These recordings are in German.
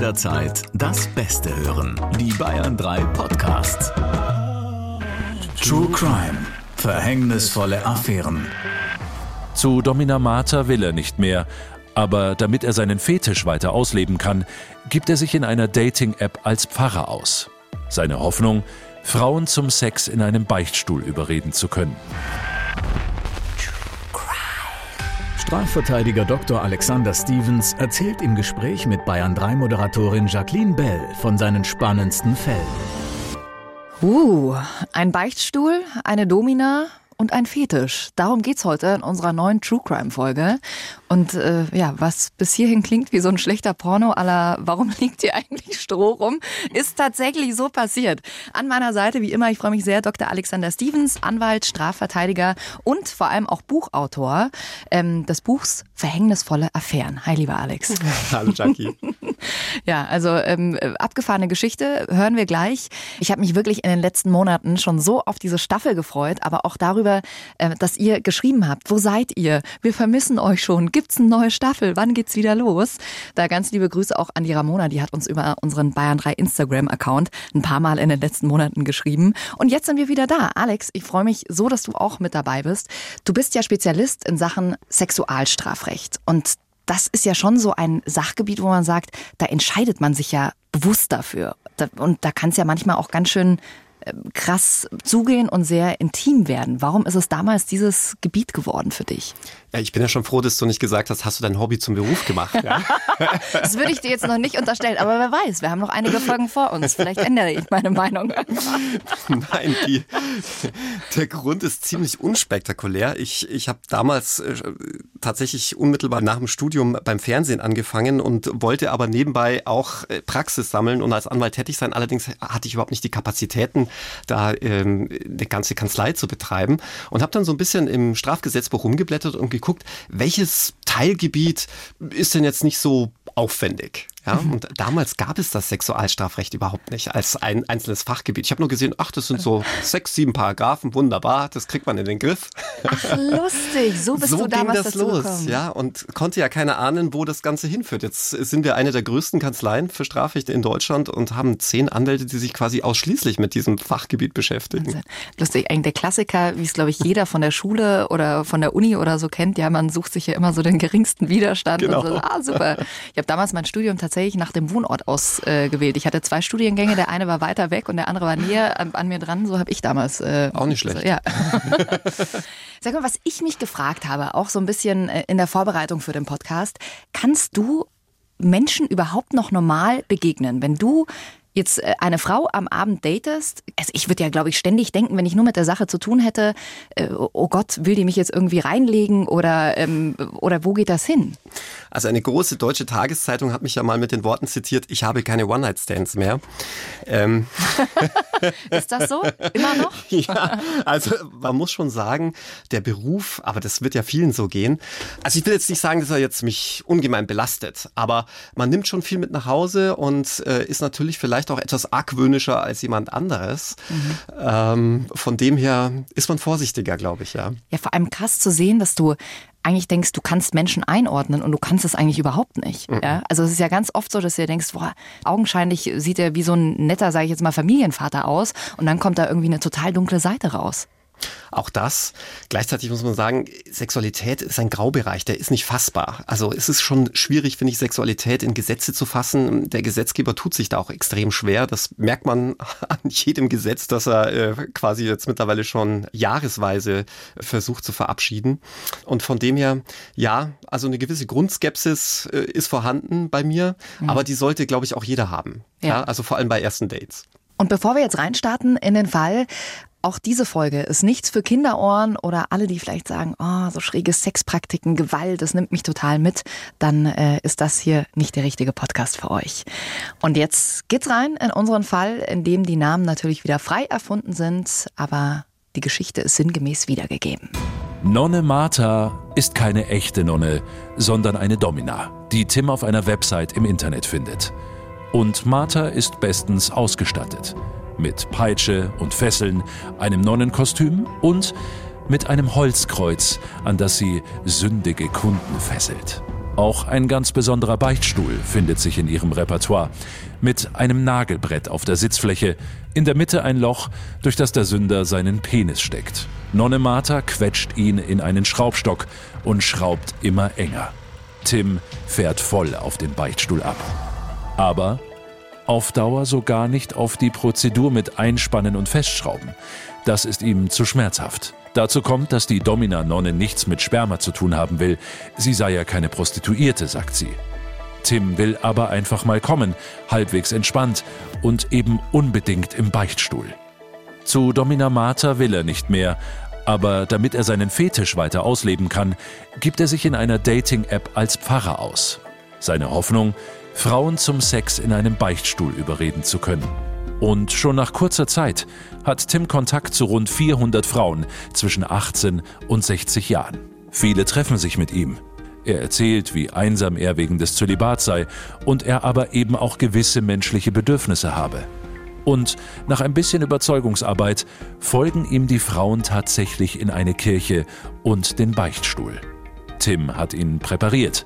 jederzeit das Beste hören. Die Bayern 3 Podcasts. True Crime. Verhängnisvolle Affären. Zu Domina Mater will er nicht mehr. Aber damit er seinen Fetisch weiter ausleben kann, gibt er sich in einer Dating-App als Pfarrer aus. Seine Hoffnung, Frauen zum Sex in einem Beichtstuhl überreden zu können. Strafverteidiger Dr. Alexander Stevens erzählt im Gespräch mit Bayern 3 Moderatorin Jacqueline Bell von seinen spannendsten Fällen. Uh, ein Beichtstuhl, eine Domina und ein Fetisch. Darum geht's heute in unserer neuen True Crime Folge. Und äh, ja, was bis hierhin klingt wie so ein schlechter Porno aller Warum liegt hier eigentlich Stroh rum, ist tatsächlich so passiert. An meiner Seite, wie immer, ich freue mich sehr, Dr. Alexander Stevens, Anwalt, Strafverteidiger und vor allem auch Buchautor ähm, des Buchs Verhängnisvolle Affären. Hi, lieber Alex. Hallo, Jackie. ja, also ähm, abgefahrene Geschichte hören wir gleich. Ich habe mich wirklich in den letzten Monaten schon so auf diese Staffel gefreut, aber auch darüber, äh, dass ihr geschrieben habt. Wo seid ihr? Wir vermissen euch schon gibt's eine neue Staffel? Wann geht's wieder los? Da ganz liebe Grüße auch an die Ramona, die hat uns über unseren Bayern 3 Instagram-Account ein paar Mal in den letzten Monaten geschrieben. Und jetzt sind wir wieder da. Alex, ich freue mich so, dass du auch mit dabei bist. Du bist ja Spezialist in Sachen Sexualstrafrecht. Und das ist ja schon so ein Sachgebiet, wo man sagt, da entscheidet man sich ja bewusst dafür. Und da kann es ja manchmal auch ganz schön krass zugehen und sehr intim werden. Warum ist es damals dieses Gebiet geworden für dich? Ja, ich bin ja schon froh, dass du nicht gesagt hast, hast du dein Hobby zum Beruf gemacht. Ja? das würde ich dir jetzt noch nicht unterstellen, aber wer weiß, wir haben noch einige Folgen vor uns. Vielleicht ändere ich meine Meinung. Nein, die, der Grund ist ziemlich unspektakulär. Ich, ich habe damals äh, tatsächlich unmittelbar nach dem Studium beim Fernsehen angefangen und wollte aber nebenbei auch äh, Praxis sammeln und als Anwalt tätig sein. Allerdings hatte ich überhaupt nicht die Kapazitäten, da ähm, eine ganze Kanzlei zu betreiben und habe dann so ein bisschen im Strafgesetzbuch rumgeblättert und geguckt, welches Teilgebiet ist denn jetzt nicht so aufwendig. Ja, und damals gab es das Sexualstrafrecht überhaupt nicht als ein einzelnes Fachgebiet. Ich habe nur gesehen, ach, das sind so sechs, sieben Paragraphen, wunderbar, das kriegt man in den Griff. Ach, lustig, so bist so du damals ging das los, gekommen. ja, und konnte ja keiner ahnen, wo das Ganze hinführt. Jetzt sind wir eine der größten Kanzleien für Strafrechte in Deutschland und haben zehn Anwälte, die sich quasi ausschließlich mit diesem Fachgebiet beschäftigen. Wahnsinn. Lustig, eigentlich der Klassiker, wie es glaube ich jeder von der Schule oder von der Uni oder so kennt, ja, man sucht sich ja immer so den geringsten Widerstand genau. und so, ah, super. Ich habe damals mein Studium tatsächlich nach dem Wohnort ausgewählt. ich hatte zwei Studiengänge, der eine war weiter weg und der andere war näher an, an mir dran. So habe ich damals. Äh, auch nicht schlecht. Ja. Sag mal, was ich mich gefragt habe, auch so ein bisschen äh, in der Vorbereitung für den Podcast, kannst du Menschen überhaupt noch normal begegnen, wenn du jetzt äh, eine Frau am Abend datest, also ich würde ja, glaube ich, ständig denken, wenn ich nur mit der Sache zu tun hätte, äh, oh Gott, will die mich jetzt irgendwie reinlegen oder, ähm, oder wo geht das hin? Also eine große deutsche Tageszeitung hat mich ja mal mit den Worten zitiert, ich habe keine One-Night-Stands mehr. Ähm. Ist das so? Immer noch? ja, also man muss schon sagen, der Beruf, aber das wird ja vielen so gehen. Also ich will jetzt nicht sagen, dass er jetzt mich ungemein belastet, aber man nimmt schon viel mit nach Hause und äh, ist natürlich vielleicht vielleicht auch etwas argwöhnischer als jemand anderes. Mhm. Ähm, von dem her ist man vorsichtiger, glaube ich, ja. Ja, vor allem krass zu sehen, dass du eigentlich denkst, du kannst Menschen einordnen und du kannst es eigentlich überhaupt nicht. Mhm. Ja? Also es ist ja ganz oft so, dass du denkst, boah, augenscheinlich sieht er wie so ein netter, sage ich jetzt mal, Familienvater aus und dann kommt da irgendwie eine total dunkle Seite raus. Auch das. Gleichzeitig muss man sagen, Sexualität ist ein Graubereich, der ist nicht fassbar. Also es ist schon schwierig, finde ich, Sexualität in Gesetze zu fassen. Der Gesetzgeber tut sich da auch extrem schwer. Das merkt man an jedem Gesetz, das er äh, quasi jetzt mittlerweile schon jahresweise versucht zu verabschieden. Und von dem her, ja, also eine gewisse Grundskepsis äh, ist vorhanden bei mir, mhm. aber die sollte, glaube ich, auch jeder haben. Ja. ja. Also vor allem bei ersten Dates. Und bevor wir jetzt reinstarten in den Fall, auch diese Folge ist nichts für Kinderohren oder alle, die vielleicht sagen, oh, so schräge Sexpraktiken, Gewalt, das nimmt mich total mit, dann äh, ist das hier nicht der richtige Podcast für euch. Und jetzt geht's rein in unseren Fall, in dem die Namen natürlich wieder frei erfunden sind, aber die Geschichte ist sinngemäß wiedergegeben. Nonne Martha ist keine echte Nonne, sondern eine Domina, die Tim auf einer Website im Internet findet. Und Martha ist bestens ausgestattet mit Peitsche und Fesseln, einem Nonnenkostüm und mit einem Holzkreuz, an das sie sündige Kunden fesselt. Auch ein ganz besonderer Beichtstuhl findet sich in ihrem Repertoire. Mit einem Nagelbrett auf der Sitzfläche, in der Mitte ein Loch, durch das der Sünder seinen Penis steckt. Nonne Martha quetscht ihn in einen Schraubstock und schraubt immer enger. Tim fährt voll auf den Beichtstuhl ab. Aber auf Dauer sogar nicht auf die Prozedur mit Einspannen und Festschrauben. Das ist ihm zu schmerzhaft. Dazu kommt, dass die Domina-Nonne nichts mit Sperma zu tun haben will. Sie sei ja keine Prostituierte, sagt sie. Tim will aber einfach mal kommen, halbwegs entspannt und eben unbedingt im Beichtstuhl. Zu Domina Martha will er nicht mehr, aber damit er seinen Fetisch weiter ausleben kann, gibt er sich in einer Dating-App als Pfarrer aus. Seine Hoffnung, Frauen zum Sex in einem Beichtstuhl überreden zu können. Und schon nach kurzer Zeit hat Tim Kontakt zu rund 400 Frauen zwischen 18 und 60 Jahren. Viele treffen sich mit ihm. Er erzählt, wie einsam er wegen des Zölibats sei und er aber eben auch gewisse menschliche Bedürfnisse habe. Und nach ein bisschen Überzeugungsarbeit folgen ihm die Frauen tatsächlich in eine Kirche und den Beichtstuhl. Tim hat ihn präpariert.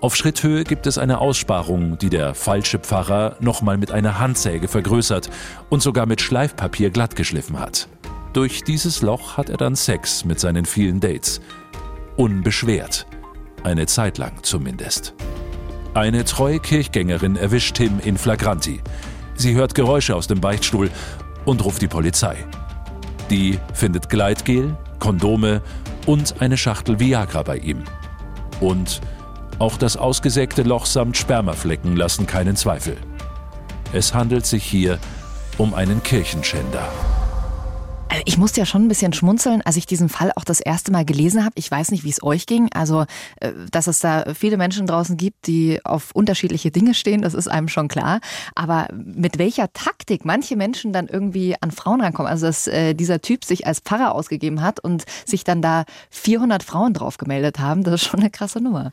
Auf Schritthöhe gibt es eine Aussparung, die der falsche Pfarrer nochmal mit einer Handsäge vergrößert und sogar mit Schleifpapier glattgeschliffen hat. Durch dieses Loch hat er dann Sex mit seinen vielen Dates. Unbeschwert. Eine Zeit lang zumindest. Eine treue Kirchgängerin erwischt Tim in Flagranti. Sie hört Geräusche aus dem Beichtstuhl und ruft die Polizei. Die findet Gleitgel, Kondome und eine Schachtel Viagra bei ihm. Und auch das ausgesägte Loch samt Spermaflecken lassen keinen Zweifel. Es handelt sich hier um einen Kirchenschänder. Also ich musste ja schon ein bisschen schmunzeln, als ich diesen Fall auch das erste Mal gelesen habe. Ich weiß nicht, wie es euch ging. Also, äh, dass es da viele Menschen draußen gibt, die auf unterschiedliche Dinge stehen, das ist einem schon klar. Aber mit welcher Taktik manche Menschen dann irgendwie an Frauen rankommen. Also, dass äh, dieser Typ sich als Pfarrer ausgegeben hat und sich dann da 400 Frauen drauf gemeldet haben, das ist schon eine krasse Nummer.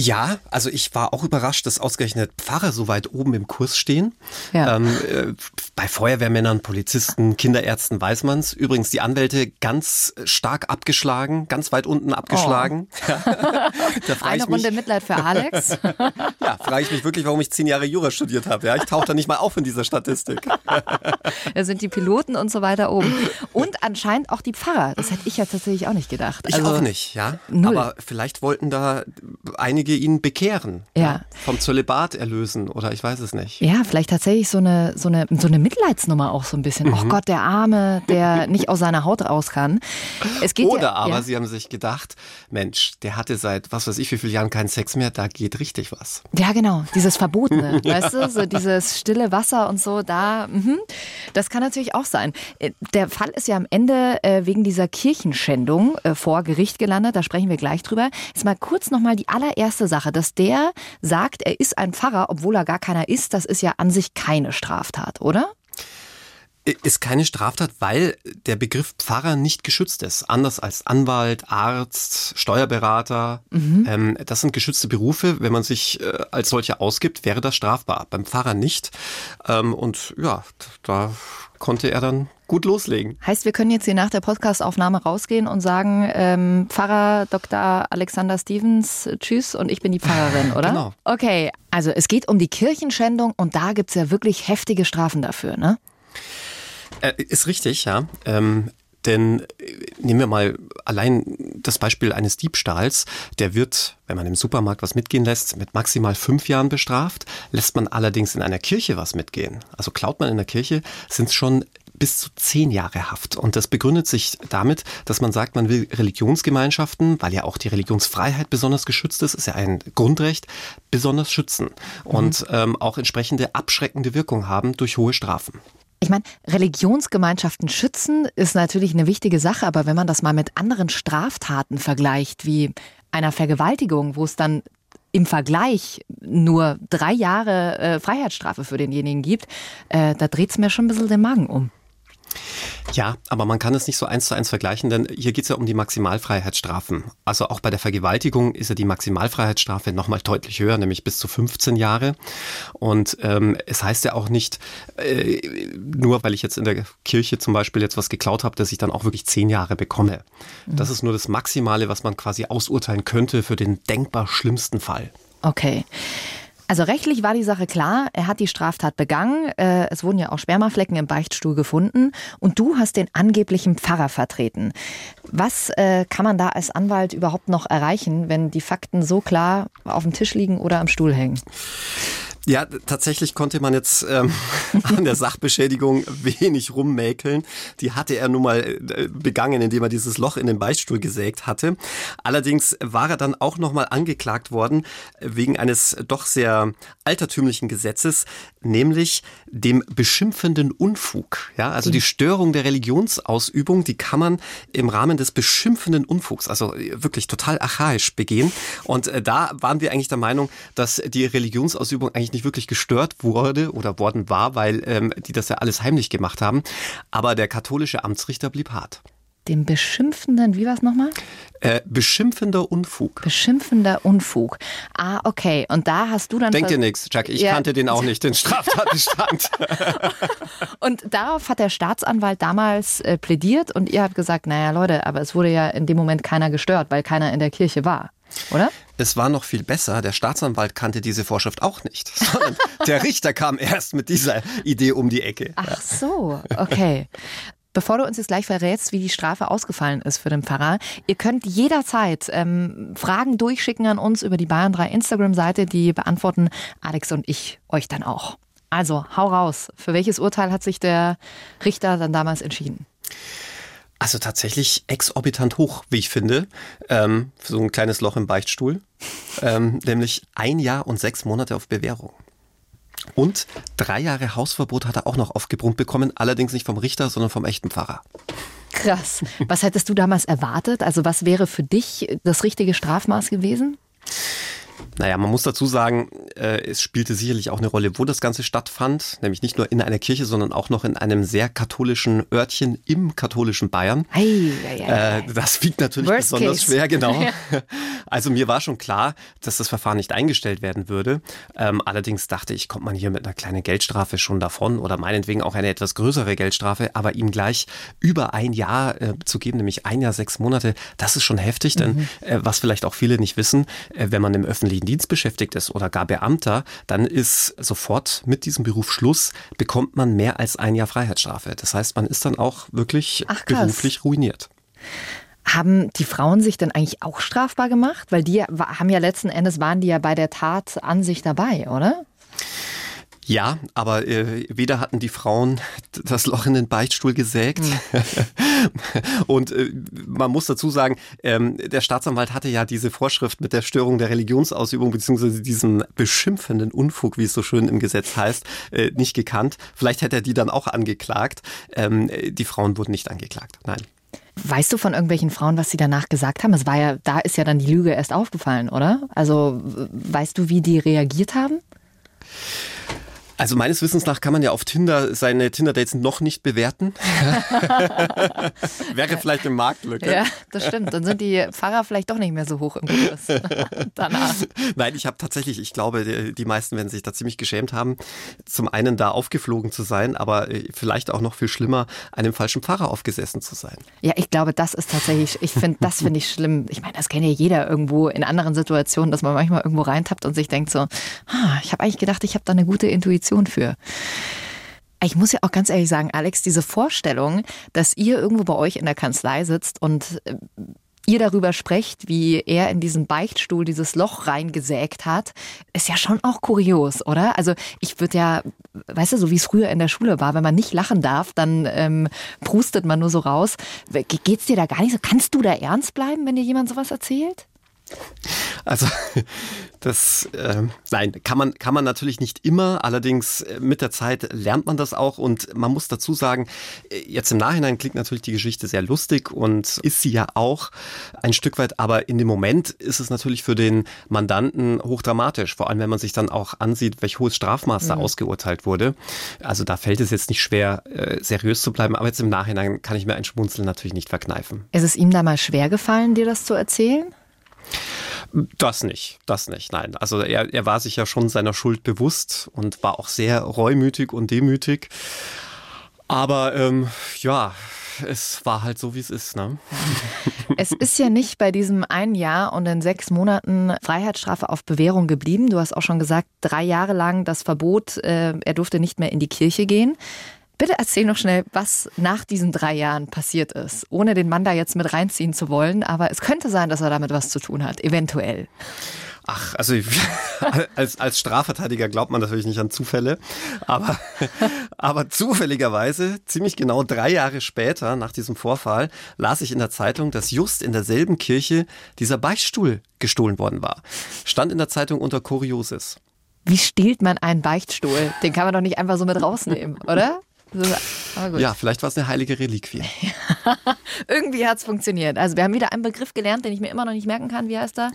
Ja, also ich war auch überrascht, dass ausgerechnet Pfarrer so weit oben im Kurs stehen. Ja. Ähm, äh, bei Feuerwehrmännern, Polizisten, Kinderärzten weiß man's. Übrigens die Anwälte ganz stark abgeschlagen, ganz weit unten abgeschlagen. Oh. Eine Runde Mitleid für Alex. ja, frage ich mich wirklich, warum ich zehn Jahre Jura studiert habe. Ja, ich tauche da nicht mal auf in dieser Statistik. da sind die Piloten und so weiter oben. Und anscheinend auch die Pfarrer. Das hätte ich ja tatsächlich auch nicht gedacht. Ich also, auch nicht, ja. Null. Aber vielleicht wollten da einige einige ihn bekehren. Ja. Vom Zölibat erlösen oder ich weiß es nicht. Ja, vielleicht tatsächlich so eine, so eine, so eine Mitleidsnummer auch so ein bisschen. Mhm. Oh Gott, der Arme, der nicht aus seiner Haut raus kann. Es geht oder ja, aber ja. sie haben sich gedacht, Mensch, der hatte seit was weiß ich wie vielen Jahren keinen Sex mehr, da geht richtig was. Ja, genau. Dieses Verbotene, weißt du, so dieses stille Wasser und so, da, mh. das kann natürlich auch sein. Äh, der Fall ist ja am Ende äh, wegen dieser Kirchenschändung äh, vor Gericht gelandet, da sprechen wir gleich drüber. Jetzt mal kurz nochmal die allererste erste Sache, dass der sagt, er ist ein Pfarrer, obwohl er gar keiner ist, das ist ja an sich keine Straftat, oder? Ist keine Straftat, weil der Begriff Pfarrer nicht geschützt ist. Anders als Anwalt, Arzt, Steuerberater. Mhm. Ähm, das sind geschützte Berufe. Wenn man sich äh, als solche ausgibt, wäre das strafbar. Beim Pfarrer nicht. Ähm, und ja, da konnte er dann gut loslegen. Heißt, wir können jetzt hier nach der Podcastaufnahme rausgehen und sagen, ähm, Pfarrer Dr. Alexander Stevens, tschüss und ich bin die Pfarrerin, oder? Genau. Okay, also es geht um die Kirchenschändung und da gibt es ja wirklich heftige Strafen dafür, ne? Äh, ist richtig, ja. Ähm, denn äh, nehmen wir mal allein das Beispiel eines Diebstahls. Der wird, wenn man im Supermarkt was mitgehen lässt, mit maximal fünf Jahren bestraft. Lässt man allerdings in einer Kirche was mitgehen, also klaut man in der Kirche, sind es schon bis zu zehn Jahre Haft. Und das begründet sich damit, dass man sagt, man will Religionsgemeinschaften, weil ja auch die Religionsfreiheit besonders geschützt ist, ist ja ein Grundrecht, besonders schützen und mhm. ähm, auch entsprechende abschreckende Wirkung haben durch hohe Strafen. Ich meine, Religionsgemeinschaften schützen ist natürlich eine wichtige Sache, aber wenn man das mal mit anderen Straftaten vergleicht, wie einer Vergewaltigung, wo es dann im Vergleich nur drei Jahre äh, Freiheitsstrafe für denjenigen gibt, äh, da dreht es mir schon ein bisschen den Magen um. Ja, aber man kann es nicht so eins zu eins vergleichen, denn hier geht es ja um die Maximalfreiheitsstrafen. Also auch bei der Vergewaltigung ist ja die Maximalfreiheitsstrafe nochmal deutlich höher, nämlich bis zu 15 Jahre. Und ähm, es heißt ja auch nicht, äh, nur weil ich jetzt in der Kirche zum Beispiel jetzt was geklaut habe, dass ich dann auch wirklich zehn Jahre bekomme. Das mhm. ist nur das Maximale, was man quasi ausurteilen könnte für den denkbar schlimmsten Fall. Okay. Also rechtlich war die Sache klar, er hat die Straftat begangen, äh, es wurden ja auch Spermaflecken im Beichtstuhl gefunden und du hast den angeblichen Pfarrer vertreten. Was äh, kann man da als Anwalt überhaupt noch erreichen, wenn die Fakten so klar auf dem Tisch liegen oder am Stuhl hängen? Ja, tatsächlich konnte man jetzt ähm, an der Sachbeschädigung wenig rummäkeln. Die hatte er nun mal äh, begangen, indem er dieses Loch in den Beichtstuhl gesägt hatte. Allerdings war er dann auch noch mal angeklagt worden wegen eines doch sehr altertümlichen Gesetzes, nämlich dem beschimpfenden Unfug. Ja, also die Störung der Religionsausübung, die kann man im Rahmen des beschimpfenden Unfugs, also wirklich total archaisch begehen. Und äh, da waren wir eigentlich der Meinung, dass die Religionsausübung eigentlich nicht wirklich gestört wurde oder worden war, weil ähm, die das ja alles heimlich gemacht haben. Aber der katholische Amtsrichter blieb hart. Dem beschimpfenden, wie war es nochmal? Äh, beschimpfender Unfug. Beschimpfender Unfug. Ah, okay. Und da hast du dann. Denk dir nichts, Jack. Ich ja. kannte den auch nicht, den Straftatbestand. und darauf hat der Staatsanwalt damals äh, plädiert und ihr habt gesagt, naja, Leute, aber es wurde ja in dem Moment keiner gestört, weil keiner in der Kirche war. Oder? Es war noch viel besser. Der Staatsanwalt kannte diese Vorschrift auch nicht. der Richter kam erst mit dieser Idee um die Ecke. Ach so, okay. Bevor du uns jetzt gleich verrätst, wie die Strafe ausgefallen ist für den Pfarrer, ihr könnt jederzeit ähm, Fragen durchschicken an uns über die Bayern 3 Instagram-Seite. Die beantworten Alex und ich euch dann auch. Also, hau raus. Für welches Urteil hat sich der Richter dann damals entschieden? Also tatsächlich exorbitant hoch, wie ich finde, ähm, für so ein kleines Loch im Beichtstuhl. Ähm, nämlich ein Jahr und sechs Monate auf Bewährung. Und drei Jahre Hausverbot hat er auch noch aufgebrummt bekommen, allerdings nicht vom Richter, sondern vom echten Pfarrer. Krass. Was hättest du damals erwartet? Also was wäre für dich das richtige Strafmaß gewesen? Naja, man muss dazu sagen, äh, es spielte sicherlich auch eine Rolle, wo das Ganze stattfand, nämlich nicht nur in einer Kirche, sondern auch noch in einem sehr katholischen Örtchen im katholischen Bayern. Ei, ei, ei, äh, das wiegt natürlich Worst besonders case. schwer, genau. Also mir war schon klar, dass das Verfahren nicht eingestellt werden würde. Ähm, allerdings dachte ich, kommt man hier mit einer kleinen Geldstrafe schon davon oder meinetwegen auch eine etwas größere Geldstrafe, aber ihm gleich über ein Jahr äh, zu geben, nämlich ein Jahr, sechs Monate, das ist schon heftig, denn mhm. äh, was vielleicht auch viele nicht wissen, äh, wenn man im öffentlichen Dienst beschäftigt ist oder gar Beamter, dann ist sofort mit diesem Beruf Schluss, bekommt man mehr als ein Jahr Freiheitsstrafe. Das heißt, man ist dann auch wirklich Ach, beruflich ruiniert. Haben die Frauen sich denn eigentlich auch strafbar gemacht? Weil die haben ja letzten Endes waren die ja bei der Tat an sich dabei, oder? Ja, aber äh, weder hatten die Frauen das Loch in den Beichtstuhl gesägt. Mhm. und äh, man muss dazu sagen, ähm, der Staatsanwalt hatte ja diese Vorschrift mit der Störung der Religionsausübung beziehungsweise diesem beschimpfenden Unfug, wie es so schön im Gesetz heißt, äh, nicht gekannt. Vielleicht hätte er die dann auch angeklagt. Ähm, die Frauen wurden nicht angeklagt. Nein. Weißt du von irgendwelchen Frauen, was sie danach gesagt haben? Es war ja, da ist ja dann die Lüge erst aufgefallen, oder? Also weißt du, wie die reagiert haben? Also meines Wissens nach kann man ja auf Tinder seine Tinder-Dates noch nicht bewerten. Wäre vielleicht eine Marktlücke. Ja, das stimmt. Dann sind die Pfarrer vielleicht doch nicht mehr so hoch im Kurs danach. Nein, ich habe tatsächlich, ich glaube, die, die, meisten werden sich da ziemlich geschämt haben, zum einen da aufgeflogen zu sein, aber äh, vielleicht auch noch viel schlimmer, einem falschen Pfarrer aufgesessen zu sein. Ja, ich glaube, das ist tatsächlich, ich finde, das finde ich schlimm. Ich meine, das kennt ja jeder irgendwo in anderen Situationen, dass man manchmal irgendwo reintappt und sich denkt so, ah, ich habe eigentlich gedacht, ich habe da eine gute Intuition Motivation für. Ich muss ja auch ganz ehrlich sagen, Alex, diese Vorstellung, dass ihr irgendwo bei euch in der Kanzlei sitzt und äh, ihr darüber sprecht, wie er in diesen Beichtstuhl dieses Loch reingesägt hat, ist ja schon auch kurios, oder? Also ich würde ja, weißt du, so wie es früher in der Schule war, wenn man nicht lachen darf, dann ähm, prustet man nur so raus. Geht's dir da gar nicht so? Kannst du da ernst bleiben, wenn dir jemand sowas erzählt? Also das, äh, nein, kann man, kann man natürlich nicht immer. Allerdings äh, mit der Zeit lernt man das auch. Und man muss dazu sagen, äh, jetzt im Nachhinein klingt natürlich die Geschichte sehr lustig und ist sie ja auch ein Stück weit. Aber in dem Moment ist es natürlich für den Mandanten hochdramatisch. Vor allem, wenn man sich dann auch ansieht, welch hohes Strafmaß da mhm. ausgeurteilt wurde. Also da fällt es jetzt nicht schwer, äh, seriös zu bleiben. Aber jetzt im Nachhinein kann ich mir ein Schmunzeln natürlich nicht verkneifen. Ist es ihm da mal schwer gefallen, dir das zu erzählen? Das nicht, das nicht, nein. Also er, er war sich ja schon seiner Schuld bewusst und war auch sehr reumütig und demütig. Aber ähm, ja, es war halt so, wie es ist. Ne? Es ist ja nicht bei diesem ein Jahr und in sechs Monaten Freiheitsstrafe auf Bewährung geblieben. Du hast auch schon gesagt, drei Jahre lang das Verbot, äh, er durfte nicht mehr in die Kirche gehen. Bitte erzähl noch schnell, was nach diesen drei Jahren passiert ist, ohne den Mann da jetzt mit reinziehen zu wollen. Aber es könnte sein, dass er damit was zu tun hat, eventuell. Ach, also als, als Strafverteidiger glaubt man natürlich nicht an Zufälle, aber, aber zufälligerweise, ziemlich genau drei Jahre später, nach diesem Vorfall, las ich in der Zeitung, dass just in derselben Kirche dieser Beichtstuhl gestohlen worden war. Stand in der Zeitung unter Kuriosis. Wie stiehlt man einen Beichtstuhl? Den kann man doch nicht einfach so mit rausnehmen, oder? Ja, vielleicht war es eine heilige Reliquie. Irgendwie hat es funktioniert. Also wir haben wieder einen Begriff gelernt, den ich mir immer noch nicht merken kann. Wie heißt er?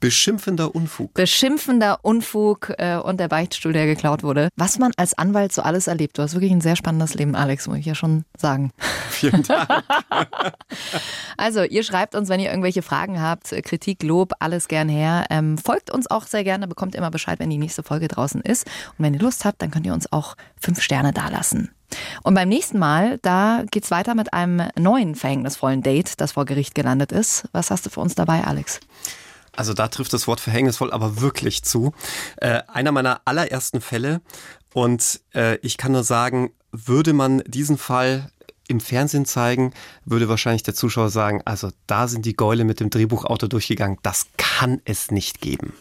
Beschimpfender Unfug. Beschimpfender Unfug äh, und der Beichtstuhl, der geklaut wurde. Was man als Anwalt so alles erlebt. Du hast wirklich ein sehr spannendes Leben, Alex, muss ich ja schon sagen. Vielen Dank. also, ihr schreibt uns, wenn ihr irgendwelche Fragen habt, Kritik, Lob, alles gern her. Ähm, folgt uns auch sehr gerne, bekommt immer Bescheid, wenn die nächste Folge draußen ist. Und wenn ihr Lust habt, dann könnt ihr uns auch fünf Sterne dalassen. Und beim nächsten Mal, da geht es weiter mit einem neuen verhängnisvollen Date, das vor Gericht gelandet ist. Was hast du für uns dabei, Alex? Also da trifft das Wort verhängnisvoll aber wirklich zu. Äh, einer meiner allerersten Fälle. Und äh, ich kann nur sagen, würde man diesen Fall im Fernsehen zeigen, würde wahrscheinlich der Zuschauer sagen, also da sind die Gäule mit dem Drehbuchautor durchgegangen. Das kann es nicht geben.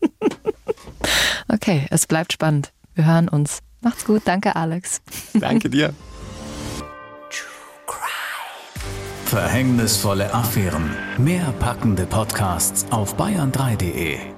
okay, es bleibt spannend. Wir hören uns. Macht's gut. Danke, Alex. Danke dir. Verhängnisvolle Affären. Mehr packende Podcasts auf bayern3.de.